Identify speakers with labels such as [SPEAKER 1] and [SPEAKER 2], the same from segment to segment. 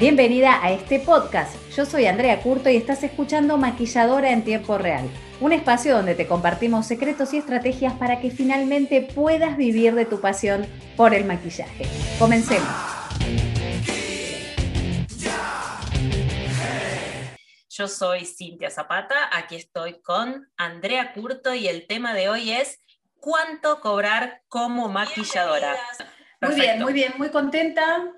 [SPEAKER 1] Bienvenida a este podcast. Yo soy Andrea Curto y estás escuchando Maquilladora en Tiempo Real, un espacio donde te compartimos secretos y estrategias para que finalmente puedas vivir de tu pasión por el maquillaje. Comencemos.
[SPEAKER 2] Yo soy Cintia Zapata, aquí estoy con Andrea Curto y el tema de hoy es ¿cuánto cobrar como maquilladora?
[SPEAKER 1] Muy bien, muy bien, muy contenta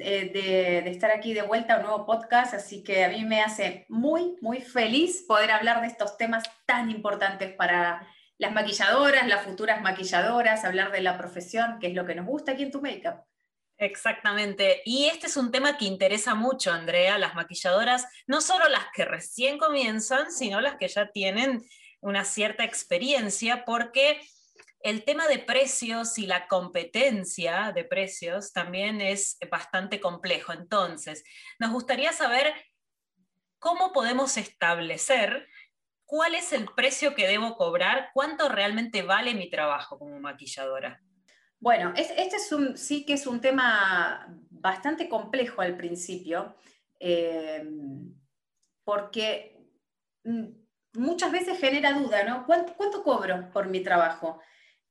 [SPEAKER 1] eh, de, estar aquí de vuelta a un nuevo podcast, así que a mí me hace muy, muy feliz poder hablar de estos temas tan importantes para las maquilladoras, las futuras maquilladoras, hablar de la profesión, que es lo que nos gusta aquí en Tu Makeup.
[SPEAKER 2] Exactamente. Y este es un tema que interesa mucho, Andrea, las maquilladoras, no solo las que recién comienzan, sino las que ya tienen una cierta experiencia, porque el tema de precios y la competencia de precios también es bastante complejo. Entonces, nos gustaría saber cómo podemos establecer cuál es el precio que debo cobrar, cuánto realmente vale mi trabajo como maquilladora.
[SPEAKER 1] Bueno, este es un, sí que es un tema bastante complejo al principio, eh, porque mm, muchas veces genera duda, ¿no? ¿Cuánto, cobro por mi trabajo?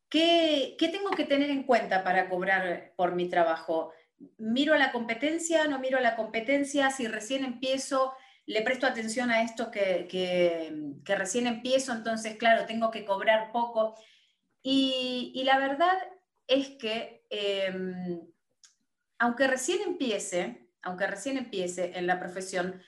[SPEAKER 1] ¿Qué, tengo que tener en cuenta para cobrar por mi trabajo? ¿Miro a la competencia? ¿No miro a la competencia? Si recién empiezo, le presto atención a esto que, recién empiezo, entonces, claro, tengo que cobrar poco. Y, la verdad es que, em, aunque recién empiece, aunque recién empiece en la profesión,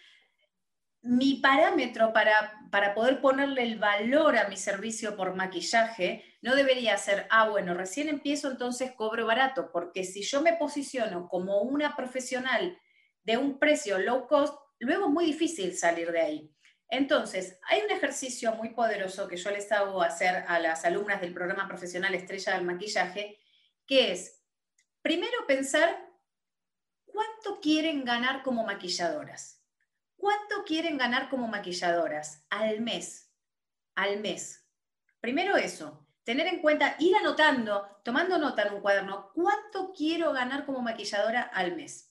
[SPEAKER 1] mi parámetro para, para, poder ponerle el valor a mi servicio por maquillaje no debería ser, ah, bueno, recién empiezo, entonces cobro barato, porque si yo me posiciono como una profesional de un precio low cost, luego es muy difícil salir de ahí. Entonces, hay un ejercicio muy poderoso que yo les hago hacer a las alumnas del programa profesional Estrella del Maquillaje, que es, primero pensar cuánto quieren ganar como maquilladoras ¿Cuánto quieren ganar como maquilladoras al mes? Al mes. Primero eso, tener en cuenta, ir anotando, tomando nota en un cuaderno, ¿cuánto quiero ganar como maquilladora al mes?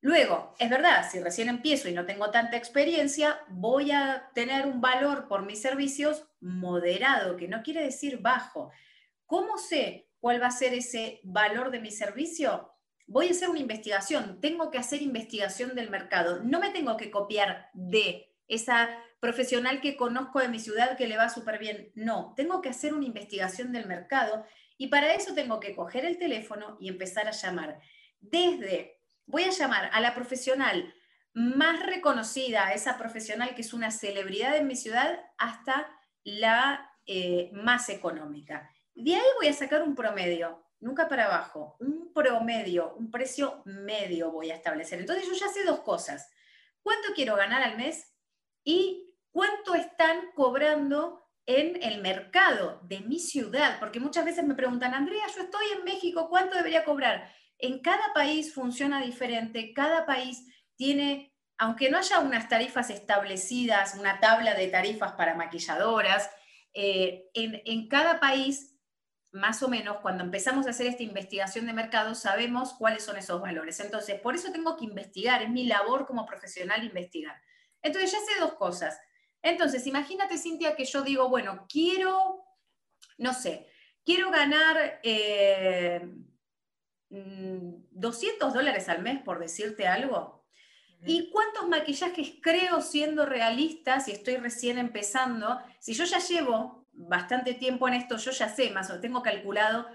[SPEAKER 1] Luego, es verdad, si recién empiezo y no tengo tanta experiencia, voy a tener un valor por mis servicios moderado, que no quiere decir bajo. ¿Cómo sé cuál va a ser ese valor de mi servicio? voy a hacer una investigación, tengo que hacer investigación del mercado, no me tengo que copiar de esa profesional que conozco de mi ciudad que le va súper bien, no, tengo que hacer una investigación del mercado y para eso tengo que coger el teléfono y empezar a llamar. Desde, voy a llamar a la profesional más reconocida, esa profesional que es una celebridad en mi ciudad, hasta la eh, más económica. De ahí voy a sacar un promedio nunca para abajo, un promedio, un precio medio voy a establecer. Entonces yo ya sé dos cosas. ¿Cuánto quiero ganar al mes? Y cuánto están cobrando en el mercado de mi ciudad. Porque muchas veces me preguntan, Andrea, yo estoy en México, ¿cuánto debería cobrar? En cada país funciona diferente, cada país tiene, aunque no haya unas tarifas establecidas, una tabla de tarifas para maquilladoras, eh, en, en cada país más o menos cuando empezamos a hacer esta investigación de mercado sabemos cuáles son esos valores. Entonces, por eso tengo que investigar, es mi labor como profesional investigar. Entonces, ya sé dos cosas. Entonces, imagínate, Cintia, que yo digo, bueno, quiero, no sé, quiero ganar 200 eh, mm, dólares al mes, por decirte algo. ¿Y cuántos maquillajes creo siendo realista si estoy recién empezando? Si yo ya llevo bastante tiempo en esto, yo ya sé, más o tengo calculado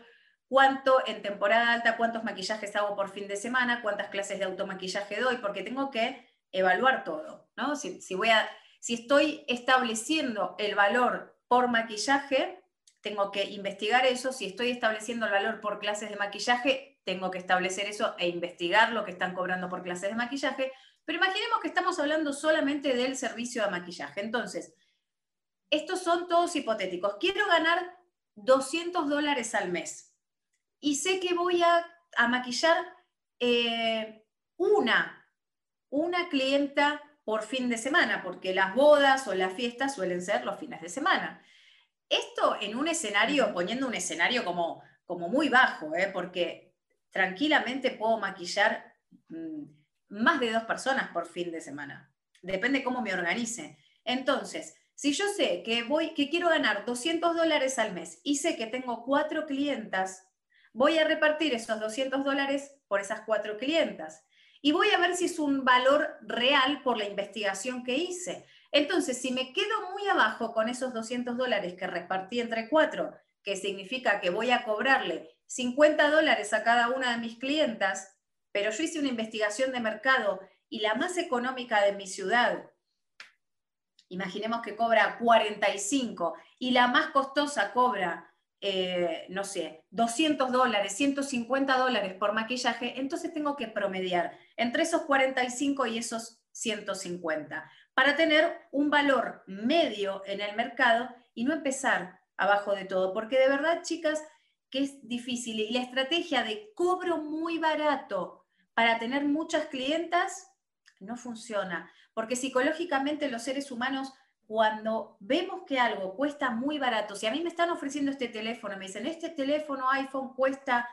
[SPEAKER 1] cuánto en temporada alta, cuántos maquillajes hago por fin de semana, cuántas clases de automaquillaje doy, porque tengo que evaluar todo, ¿no? Si, voy a, si estoy estableciendo el valor por maquillaje, tengo que investigar eso, si estoy estableciendo el valor por clases de maquillaje, tengo que establecer eso e investigar lo que están cobrando por clases de maquillaje, pero imaginemos que estamos hablando solamente del servicio de maquillaje. Entonces, estos son todos hipotéticos. Quiero ganar 200 dólares al mes y sé que voy a, maquillar eh, una, una clienta por fin de semana, porque las bodas o las fiestas suelen ser los fines de semana. Esto en un escenario, poniendo un escenario como, como muy bajo, ¿eh? porque tranquilamente puedo maquillar mm, más de dos personas por fin de semana. Depende cómo me organice. Entonces, si yo sé que voy, que quiero ganar 200 dólares al mes y sé que tengo cuatro clientas, voy a repartir esos 200 dólares por esas cuatro clientas y voy a ver si es un valor real por la investigación que hice. Entonces, si me quedo muy abajo con esos 200 dólares que repartí entre cuatro, que significa que voy a cobrarle 50 dólares a cada una de mis clientas, pero yo hice una investigación de mercado y la más económica de mi ciudad, imaginemos que cobra 45 y la más costosa cobra, eh, no sé, 200 dólares, 150 dólares por maquillaje, entonces tengo que promediar entre esos 45 y esos 150 para tener un valor medio en el mercado y no empezar abajo de todo, porque de verdad, chicas, que es difícil y la estrategia de cobro muy barato para tener muchas clientas no funciona, porque psicológicamente los seres humanos cuando vemos que algo cuesta muy barato, si a mí me están ofreciendo este teléfono, me dicen, este teléfono iPhone cuesta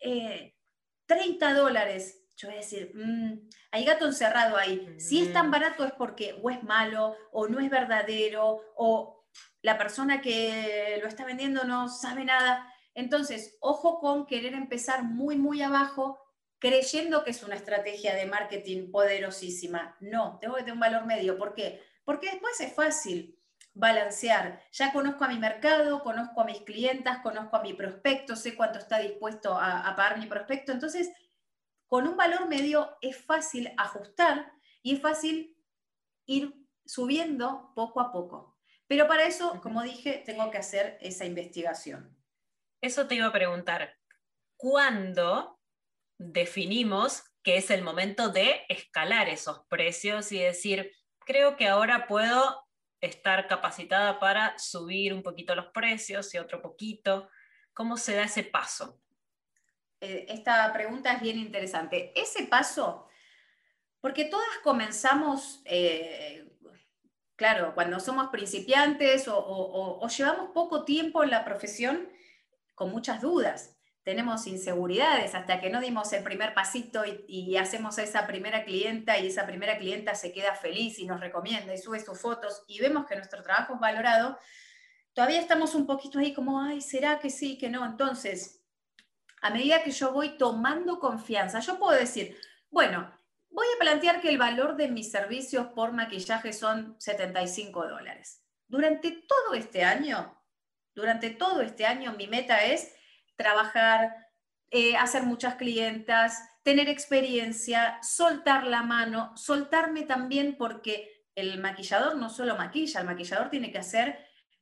[SPEAKER 1] 30 eh, dólares, yo voy a decir, mm, hay gato encerrado ahí. Si es tan barato es porque o es malo, o no es verdadero, o la persona que lo está vendiendo no sabe nada. Entonces, ojo con querer empezar muy, muy abajo, creyendo que es una estrategia de marketing poderosísima. No, tengo que tener un valor medio. ¿Por qué? Porque después es fácil balancear. Ya conozco a mi mercado, conozco a mis clientas, conozco a mi prospecto, sé cuánto está dispuesto a, a pagar mi prospecto. Entonces, con un valor medio es fácil ajustar y es fácil ir subiendo poco a poco. Pero para eso, como dije, tengo que hacer esa investigación.
[SPEAKER 2] Eso te iba a preguntar. ¿Cuándo definimos que es el momento de escalar esos precios y decir, creo que ahora puedo estar capacitada para subir un poquito los precios y otro poquito? ¿Cómo se da ese paso?
[SPEAKER 1] Eh, esta pregunta es bien interesante. Ese paso, porque todas comenzamos, eh, claro, cuando somos principiantes o, llevamos poco tiempo en la profesión con muchas dudas, tenemos inseguridades hasta que no dimos el primer pasito y, y, hacemos a esa primera clienta y esa primera clienta se queda feliz y nos recomienda y sube sus fotos y vemos que nuestro trabajo es valorado, todavía estamos un poquito ahí como, ay, ¿será que sí, que no? Entonces, a medida que yo voy tomando confianza, yo puedo decir, bueno, voy a plantear que el valor de mis servicios por maquillaje son 75 dólares. Durante todo este año, durante todo este año, mi meta es trabajar, eh, hacer muchas clientas, tener experiencia, soltar la mano, soltarme también porque el maquillador no solo maquilla, el maquillador tiene que hacer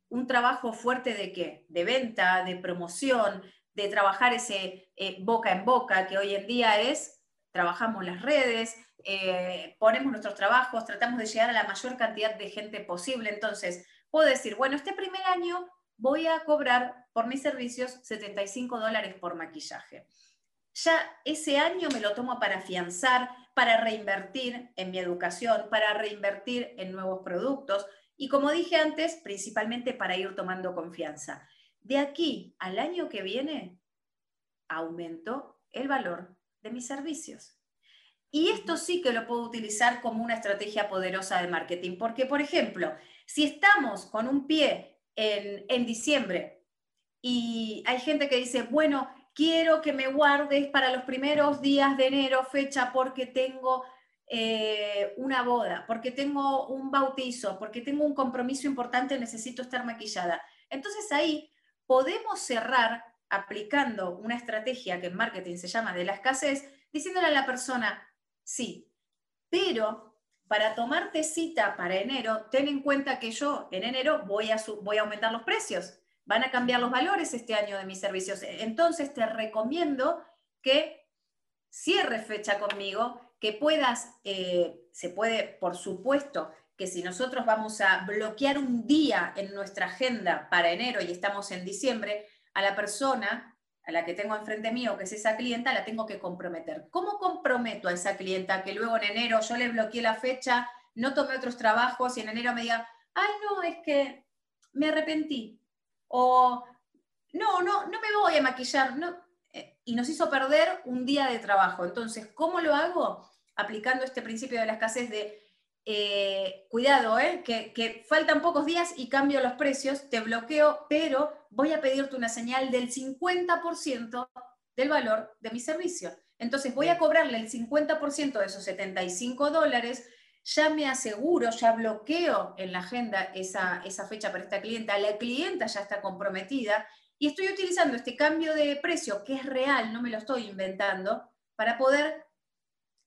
[SPEAKER 1] un trabajo fuerte de qué? De venta, de promoción, de trabajar ese eh, boca en boca, que hoy en día es, trabajamos las redes, eh, ponemos nuestros trabajos, tratamos de llegar a la mayor cantidad de gente posible. Entonces, puedo decir, bueno, este primer año voy a cobrar por mis servicios 75 dólares por maquillaje. Ya ese año me lo tomo para afianzar, para reinvertir en mi educación, para reinvertir en nuevos productos y como dije antes, principalmente para ir tomando confianza. De aquí al año que viene, aumento el valor de mis servicios. Y esto sí que lo puedo utilizar como una estrategia poderosa de marketing, porque, por ejemplo, si estamos con un pie en, diciembre y hay gente que dice, bueno, quiero que me guardes para los primeros días de enero fecha porque tengo eh, una boda, porque tengo un bautizo, porque tengo un compromiso importante, necesito estar maquillada. Entonces ahí podemos cerrar aplicando una estrategia que en marketing se llama de la escasez, diciéndole a la persona, sí, pero para tomarte cita para enero, ten en cuenta que yo en enero voy a, voy a aumentar los precios, van a cambiar los valores este año de mis servicios. Entonces te recomiendo que cierres fecha conmigo, que puedas, eh, se puede, por supuesto, que si nosotros vamos a bloquear un día en nuestra agenda para enero y estamos en diciembre, a la persona a la que tengo enfrente mío, que es esa clienta, la tengo que comprometer. ¿Cómo comprometo a esa clienta que luego en enero yo le bloqueé la fecha, no tomé otros trabajos y en enero me diga, ay, no, es que me arrepentí? O no, no, no me voy a maquillar. No. Eh, y nos hizo perder un día de trabajo. Entonces, ¿cómo lo hago? aplicando este principio de la escasez de eh, cuidado, eh, que, que, faltan pocos días y cambio los precios, te bloqueo, pero voy a pedirte una señal del 50% del valor de mi servicio. Entonces voy a cobrarle el 50% de esos 75 dólares, ya me aseguro, ya bloqueo en la agenda esa, esa fecha para esta clienta, la clienta ya está comprometida y estoy utilizando este cambio de precio que es real, no me lo estoy inventando, para poder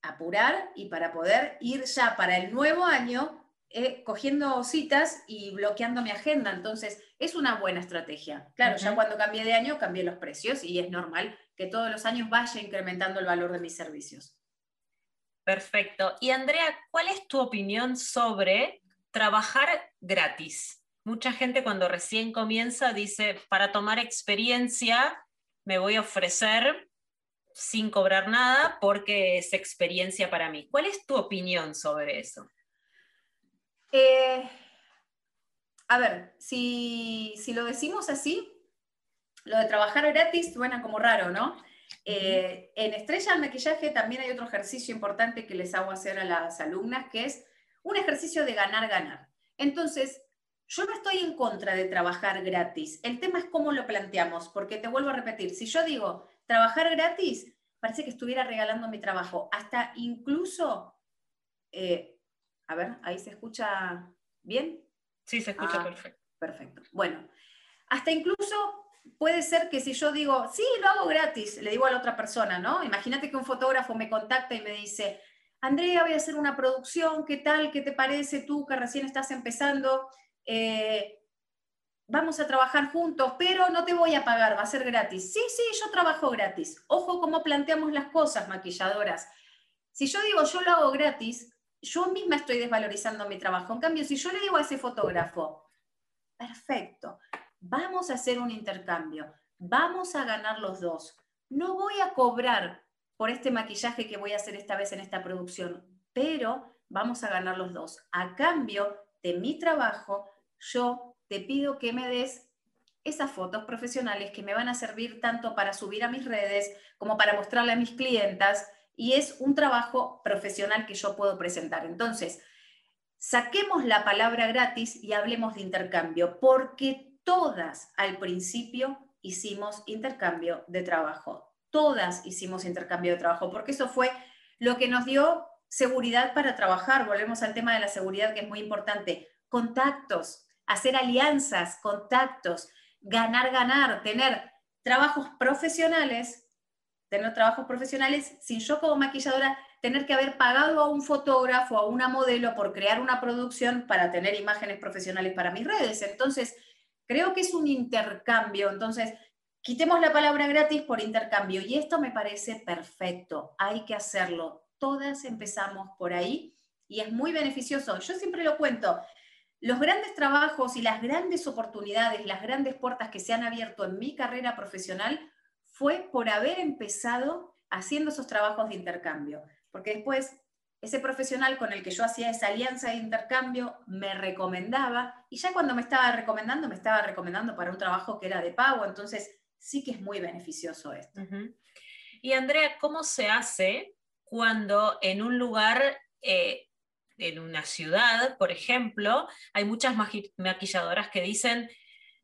[SPEAKER 1] apurar y para poder ir ya para el nuevo año eh, cogiendo citas y bloqueando mi agenda. Entonces, es una buena estrategia. Claro, ya cuando cambié de año, cambié los precios y es normal que todos los años vaya incrementando el valor de mis servicios.
[SPEAKER 2] Perfecto. Y Andrea, ¿cuál es tu opinión sobre trabajar gratis? Mucha gente cuando recién comienza dice, para tomar experiencia me voy a ofrecer sin cobrar nada porque es experiencia para mí. ¿Cuál es tu opinión sobre eso?
[SPEAKER 1] Eh, a ver, si, lo decimos así, lo de trabajar gratis suena como raro, ¿no? Eh, en Estrella al Maquillaje también hay otro ejercicio importante que les hago hacer a las alumnas, que es un ejercicio de ganar-ganar. Entonces, yo no estoy en contra de trabajar gratis. El tema es cómo lo planteamos, porque te vuelvo a repetir, si yo digo, trabajar gratis, parece que estuviera regalando mi trabajo. Hasta incluso, eh, a ver, ahí se escucha bien.
[SPEAKER 2] Sí, se escucha ah, perfecto.
[SPEAKER 1] Perfecto. Bueno, hasta incluso puede ser que si yo digo, sí, lo hago gratis, le digo a la otra persona, ¿no? Imagínate que un fotógrafo me contacta y me dice, Andrea, voy a hacer una producción, ¿qué tal? ¿Qué te parece tú que recién estás empezando? Eh, vamos a trabajar juntos, pero no te voy a pagar, va a ser gratis. Sí, sí, yo trabajo gratis. Ojo cómo planteamos las cosas, maquilladoras. Si yo digo yo lo hago gratis, yo misma estoy desvalorizando mi trabajo. En cambio, si yo le digo a ese fotógrafo, perfecto, vamos a hacer un intercambio, vamos a ganar los dos. No voy a cobrar por este maquillaje que voy a hacer esta vez en esta producción, pero vamos a ganar los dos. A cambio de mi trabajo, yo te pido que me des esas fotos profesionales que me van a servir tanto para subir a mis redes como para mostrarle a mis clientas y es un trabajo profesional que yo puedo presentar. Entonces, saquemos la palabra gratis y hablemos de intercambio, porque todas al principio hicimos intercambio de trabajo. Todas hicimos intercambio de trabajo, porque eso fue lo que nos dio seguridad para trabajar. Volvemos al tema de la seguridad, que es muy importante. Contactos, hacer alianzas, contactos, ganar, ganar, tener trabajos profesionales, tener trabajos profesionales sin yo como maquilladora tener que haber pagado a un fotógrafo, a una modelo por crear una producción para tener imágenes profesionales para mis redes. Entonces, creo que es un intercambio. Entonces, quitemos la palabra gratis por intercambio y esto me parece perfecto. Hay que hacerlo. Todas empezamos por ahí y es muy beneficioso. Yo siempre lo cuento los grandes trabajos y las grandes oportunidades, las grandes puertas que se han abierto en mi carrera profesional fue por haber empezado haciendo esos trabajos de intercambio. Porque después ese profesional con el que yo hacía esa alianza de intercambio me recomendaba y ya cuando me estaba recomendando, me estaba recomendando para un trabajo que era de pago. Entonces sí que es muy beneficioso esto.
[SPEAKER 2] Y Andrea, ¿cómo se hace cuando en un lugar... Eh, en una ciudad, por ejemplo, hay muchas maquilladoras que dicen,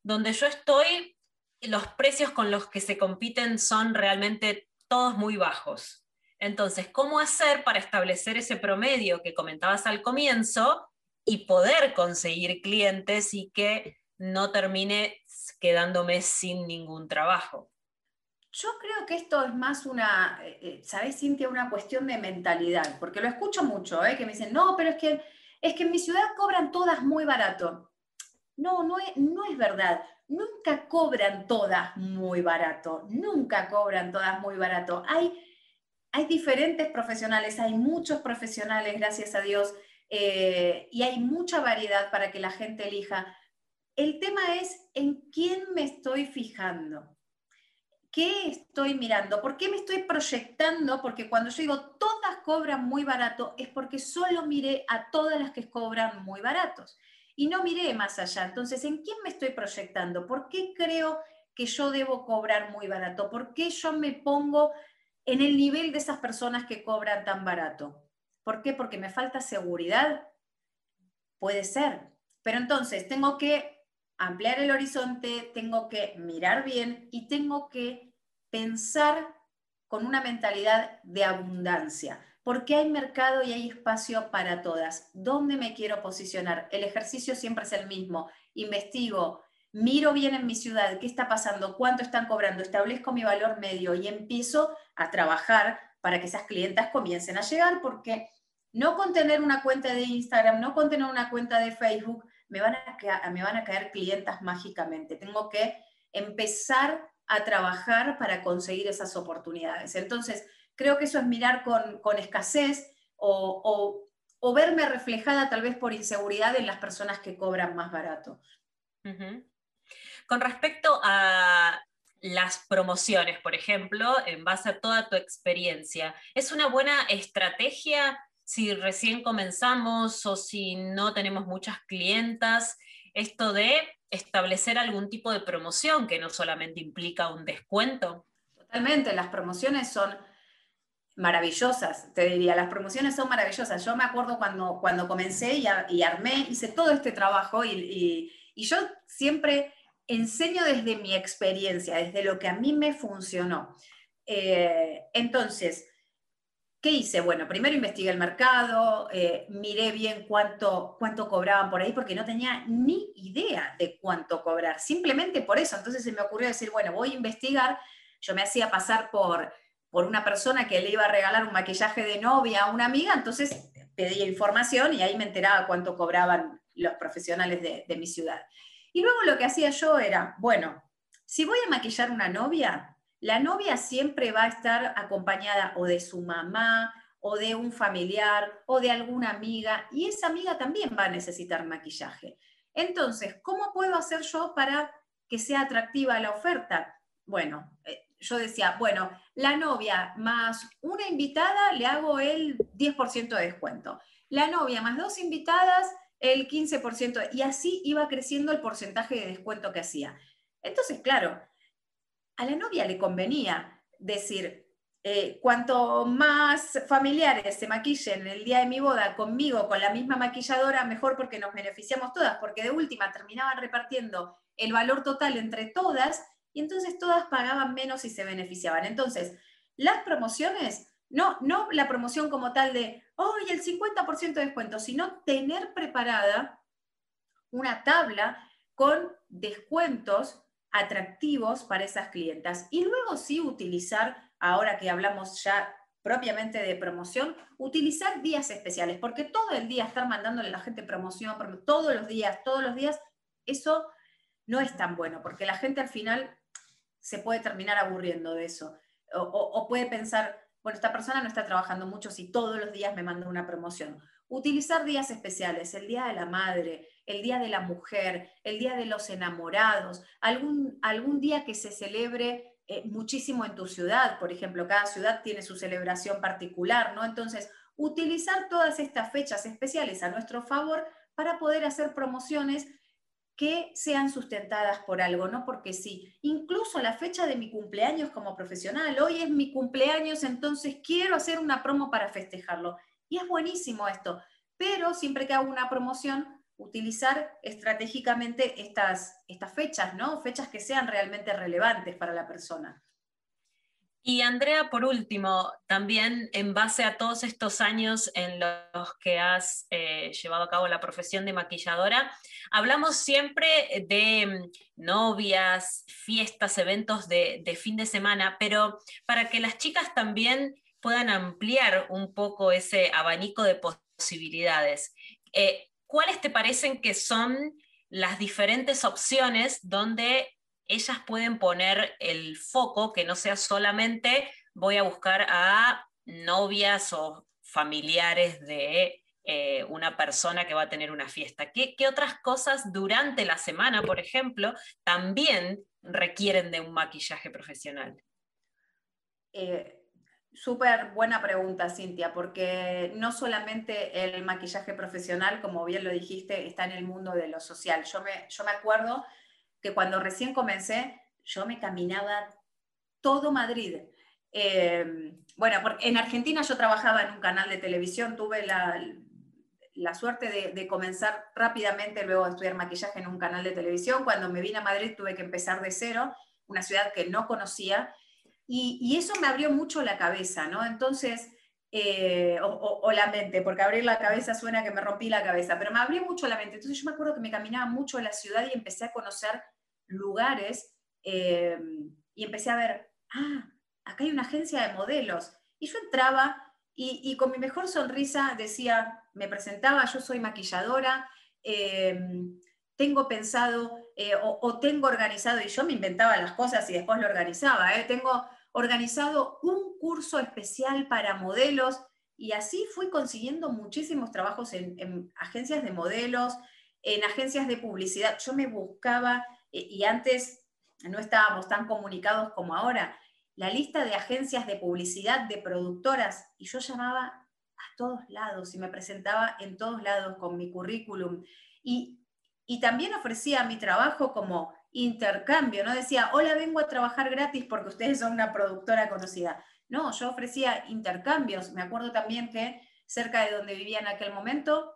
[SPEAKER 2] donde yo estoy, los precios con los que se compiten son realmente todos muy bajos. Entonces, ¿cómo hacer para establecer ese promedio que comentabas al comienzo y poder conseguir clientes y que no termine quedándome sin ningún trabajo?
[SPEAKER 1] Yo creo que esto es más una, eh, eh, ¿sabes, Cintia? Una cuestión de mentalidad, porque lo escucho mucho, ¿eh? que me dicen, no, pero es que, es que en mi ciudad cobran todas muy barato. No, no es, no es verdad. Nunca cobran todas muy barato, nunca cobran todas muy barato. Hay, hay diferentes profesionales, hay muchos profesionales, gracias a Dios, y hay mucha variedad para que la gente elija. El tema es en quién me estoy fijando. ¿Qué estoy mirando? ¿Por qué me estoy proyectando? Porque cuando yo digo todas cobran muy barato, es porque solo miré a todas las que cobran muy baratos y no miré más allá. Entonces, ¿en quién me estoy proyectando? ¿Por qué creo que yo debo cobrar muy barato? ¿Por qué yo me pongo en el nivel de esas personas que cobran tan barato? ¿Por qué? Porque me falta seguridad. Puede ser. Pero entonces tengo que ampliar el horizonte, tengo que mirar bien y tengo que pensar con una mentalidad de abundancia, porque hay mercado y hay espacio para todas. ¿Dónde me quiero posicionar? El ejercicio siempre es el mismo. Investigo, miro bien en mi ciudad qué está pasando, cuánto están cobrando, establezco mi valor medio y empiezo a trabajar para que esas clientas comiencen a llegar, porque no con tener una cuenta de Instagram, no con tener una cuenta de Facebook, me van a, me van a caer clientas mágicamente. Tengo que empezar a trabajar para conseguir esas oportunidades. Entonces, creo que eso es mirar con, escasez o, verme reflejada tal vez por inseguridad en las personas que cobran más barato.
[SPEAKER 2] Con respecto a las promociones, por ejemplo, en base a toda tu experiencia, ¿es una buena estrategia si recién comenzamos o si no tenemos muchas clientas, esto de establecer algún tipo de promoción que no solamente implica un descuento.
[SPEAKER 1] Totalmente, las promociones son maravillosas, te diría, las promociones son maravillosas. Yo me acuerdo cuando, cuando comencé y, armé, hice todo este trabajo y, yo siempre enseño desde mi experiencia, desde lo que a mí me funcionó. Eh, entonces, ¿Qué hice? Bueno, primero investigué el mercado, eh, miré bien cuánto, cuánto cobraban por ahí, porque no tenía ni idea de cuánto cobrar, simplemente por eso. Entonces se me ocurrió decir, bueno, voy a investigar. Yo me hacía pasar por, por una persona que le iba a regalar un maquillaje de novia a una amiga, entonces pedía información y ahí me enteraba cuánto cobraban los profesionales de, de mi ciudad. Y luego lo que hacía yo era, bueno, si voy a maquillar una novia, la novia siempre va a estar acompañada o de su mamá o de un familiar o de alguna amiga y esa amiga también va a necesitar maquillaje. Entonces, ¿cómo puedo hacer yo para que sea atractiva la oferta? Bueno, eh, yo decía, bueno, la novia más una invitada le hago el 10% de descuento. La novia más dos invitadas, el 15%. Y así iba creciendo el porcentaje de descuento que hacía. Entonces, claro, a la novia le convenía decir, eh, cuanto más familiares se maquillen el día de mi boda conmigo, con la misma maquilladora, mejor porque nos beneficiamos todas, porque de última terminaban repartiendo el valor total entre todas y entonces todas pagaban menos y se beneficiaban. Entonces, las promociones, no, no la promoción como tal de, oh, el 50% de descuento, sino tener preparada una tabla con descuentos atractivos para esas clientas. Y luego sí utilizar, ahora que hablamos ya propiamente de promoción, utilizar días especiales, porque todo el día estar mandándole a la gente promoción, todos los días, todos los días, eso no es tan bueno, porque la gente al final se puede terminar aburriendo de eso. O, puede pensar, bueno, esta persona no está trabajando mucho si todos los días me manda una promoción. Utilizar días especiales, el Día de la Madre, el Día de la Mujer, el Día de los Enamorados, algún, algún día que se celebre eh, muchísimo en tu ciudad, por ejemplo, cada ciudad tiene su celebración particular, ¿no? Entonces, utilizar todas estas fechas especiales a nuestro favor para poder hacer promociones que sean sustentadas por algo, ¿no? Porque sí, incluso la fecha de mi cumpleaños como profesional, hoy es mi cumpleaños, entonces quiero hacer una promo para festejarlo. Y es buenísimo esto, pero siempre que hago una promoción, utilizar estratégicamente estas, estas fechas, ¿no? Fechas que sean realmente relevantes para la persona.
[SPEAKER 2] Y Andrea, por último, también en base a todos estos años en los que has eh, llevado a cabo la profesión de maquilladora, hablamos siempre de mm, novias, fiestas, eventos de, fin de semana, pero para que las chicas también puedan ampliar un poco ese abanico de posibilidades. Eh, ¿cuáles te parecen que son las diferentes opciones donde ellas pueden poner el foco, que no sea solamente voy a buscar a novias o familiares de eh, una persona que va a tener una fiesta? ¿Qué, otras cosas durante la semana, por ejemplo, también requieren de un maquillaje profesional?
[SPEAKER 1] Eh, Súper buena pregunta, Cintia, porque no solamente el maquillaje profesional, como bien lo dijiste, está en el mundo de lo social. Yo me, yo me acuerdo que cuando recién comencé, yo me caminaba todo Madrid Em, bueno, porque en Argentina yo trabajaba en un canal de televisión, tuve la, la suerte de, comenzar rápidamente luego a estudiar maquillaje en un canal de televisión. Cuando me vine a Madrid tuve que empezar de cero, una ciudad que no conocía, y, eso me abrió mucho la cabeza, ¿no? Entonces, eh, o, la mente, porque abrir la cabeza suena que me rompí la cabeza, pero me abrió mucho la mente. Entonces yo me acuerdo que me caminaba mucho en la ciudad y empecé a conocer lugares eh, y empecé a ver, ah, acá hay una agencia de modelos. Y yo entraba y, con mi mejor sonrisa decía, me presentaba, yo soy maquilladora, em, tengo pensado eh, o, tengo organizado, y yo me inventaba las cosas y después lo organizaba, ¿eh? tengo organizado un curso especial para modelos y así fui consiguiendo muchísimos trabajos en, agencias de modelos, en agencias de publicidad. Yo me buscaba, eh, y antes no estábamos tan comunicados como ahora, la lista de agencias de publicidad, de productoras, y yo llamaba a todos lados y me presentaba en todos lados con mi currículum. Y, también ofrecía mi trabajo como intercambio, no decía, hola, vengo a trabajar gratis porque ustedes son una productora conocida. No, yo ofrecía intercambios. Me acuerdo también que cerca de donde vivía en aquel momento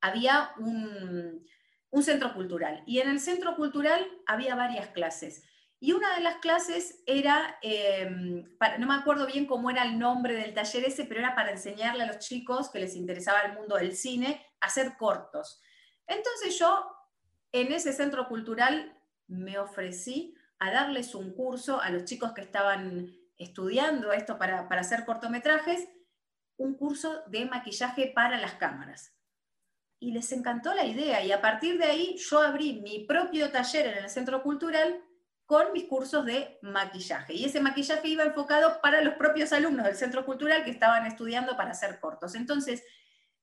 [SPEAKER 1] había un, un centro cultural. Y en el centro cultural había varias clases. Y una de las clases era, em, no me acuerdo bien cómo era el nombre del taller ese, pero era para enseñarle a los chicos que les interesaba el mundo del cine a hacer cortos. Entonces yo en ese centro cultural me ofrecí a darles un curso a los chicos que estaban estudiando esto para, para hacer cortometrajes, un curso de maquillaje para las cámaras. Y les encantó la idea y a partir de ahí yo abrí mi propio taller en el centro cultural con mis cursos de maquillaje. Y ese maquillaje iba enfocado para los propios alumnos del Centro Cultural que estaban estudiando para hacer cortos. Entonces,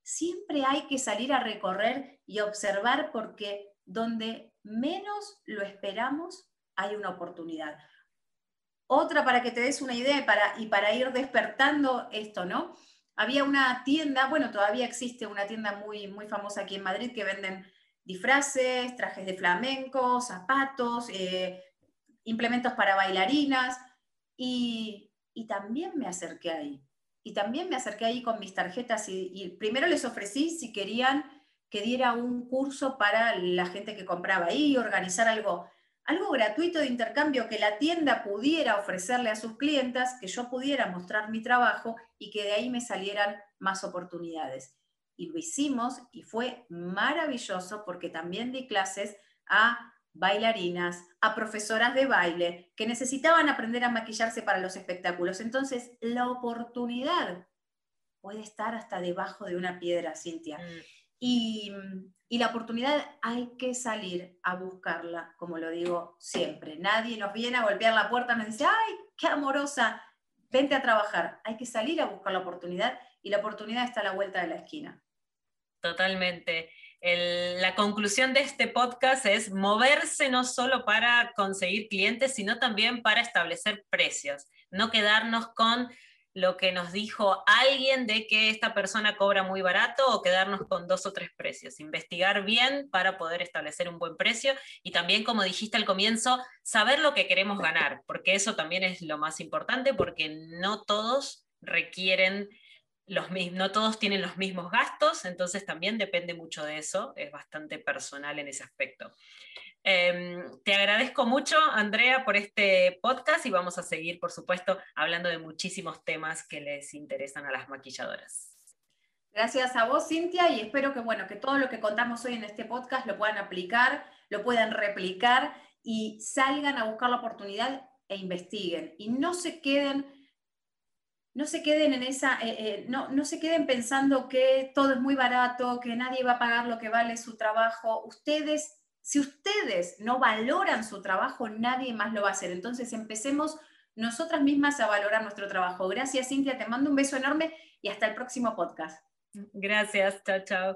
[SPEAKER 1] siempre hay que salir a recorrer y observar porque donde menos lo esperamos hay una oportunidad. Otra para que te des una idea y para ir despertando esto, ¿no? Había una tienda, bueno, todavía existe una tienda muy, muy famosa aquí en Madrid que venden disfraces, trajes de flamenco, zapatos, eh, implementos para bailarinas, y, también me acerqué ahí. Y también me acerqué ahí con mis tarjetas y, primero les ofrecí si querían que diera un curso para la gente que compraba ahí, organizar algo, algo gratuito de intercambio que la tienda pudiera ofrecerle a sus clientas, que yo pudiera mostrar mi trabajo y que de ahí me salieran más oportunidades. Y lo hicimos y fue maravilloso porque también di clases a bailarinas, a profesoras de baile que necesitaban aprender a maquillarse para los espectáculos. Entonces, la oportunidad puede estar hasta debajo de una piedra, Cintia. Mm. Y, y, la oportunidad hay que salir a buscarla, como lo digo siempre. Nadie nos viene a golpear la puerta nos dice, ay, qué amorosa, vente a trabajar. Hay que salir a buscar la oportunidad y la oportunidad está a la vuelta de la esquina.
[SPEAKER 2] Totalmente la conclusión de este podcast es moverse no solo para conseguir clientes, sino también para establecer precios, no quedarnos con lo que nos dijo alguien de que esta persona cobra muy barato o quedarnos con dos o tres precios. Investigar bien para poder establecer un buen precio y también, como dijiste al comienzo, saber lo que queremos ganar, porque eso también es lo más importante, porque no todos requieren no todos tienen los mismos gastos, entonces también depende mucho de eso, es bastante personal en ese aspecto. Em, te agradezco mucho, Andrea, por este podcast y vamos a seguir, por supuesto, hablando de muchísimos temas que les interesan a las maquilladoras.
[SPEAKER 1] Gracias a vos, Cintia, y espero que, bueno, que todo lo que contamos hoy en este podcast lo puedan aplicar, lo puedan replicar y salgan a buscar la oportunidad e investiguen. Y no se queden no se queden en esa, eh, eh, no, no, se queden pensando que todo es muy barato, que nadie va a pagar lo que vale su trabajo. Ustedes, si ustedes no valoran su trabajo, nadie más lo va a hacer. Entonces empecemos nosotras mismas a valorar nuestro trabajo. Gracias, Cintia, te mando un beso enorme y hasta el próximo podcast.
[SPEAKER 2] Gracias, chao, chao.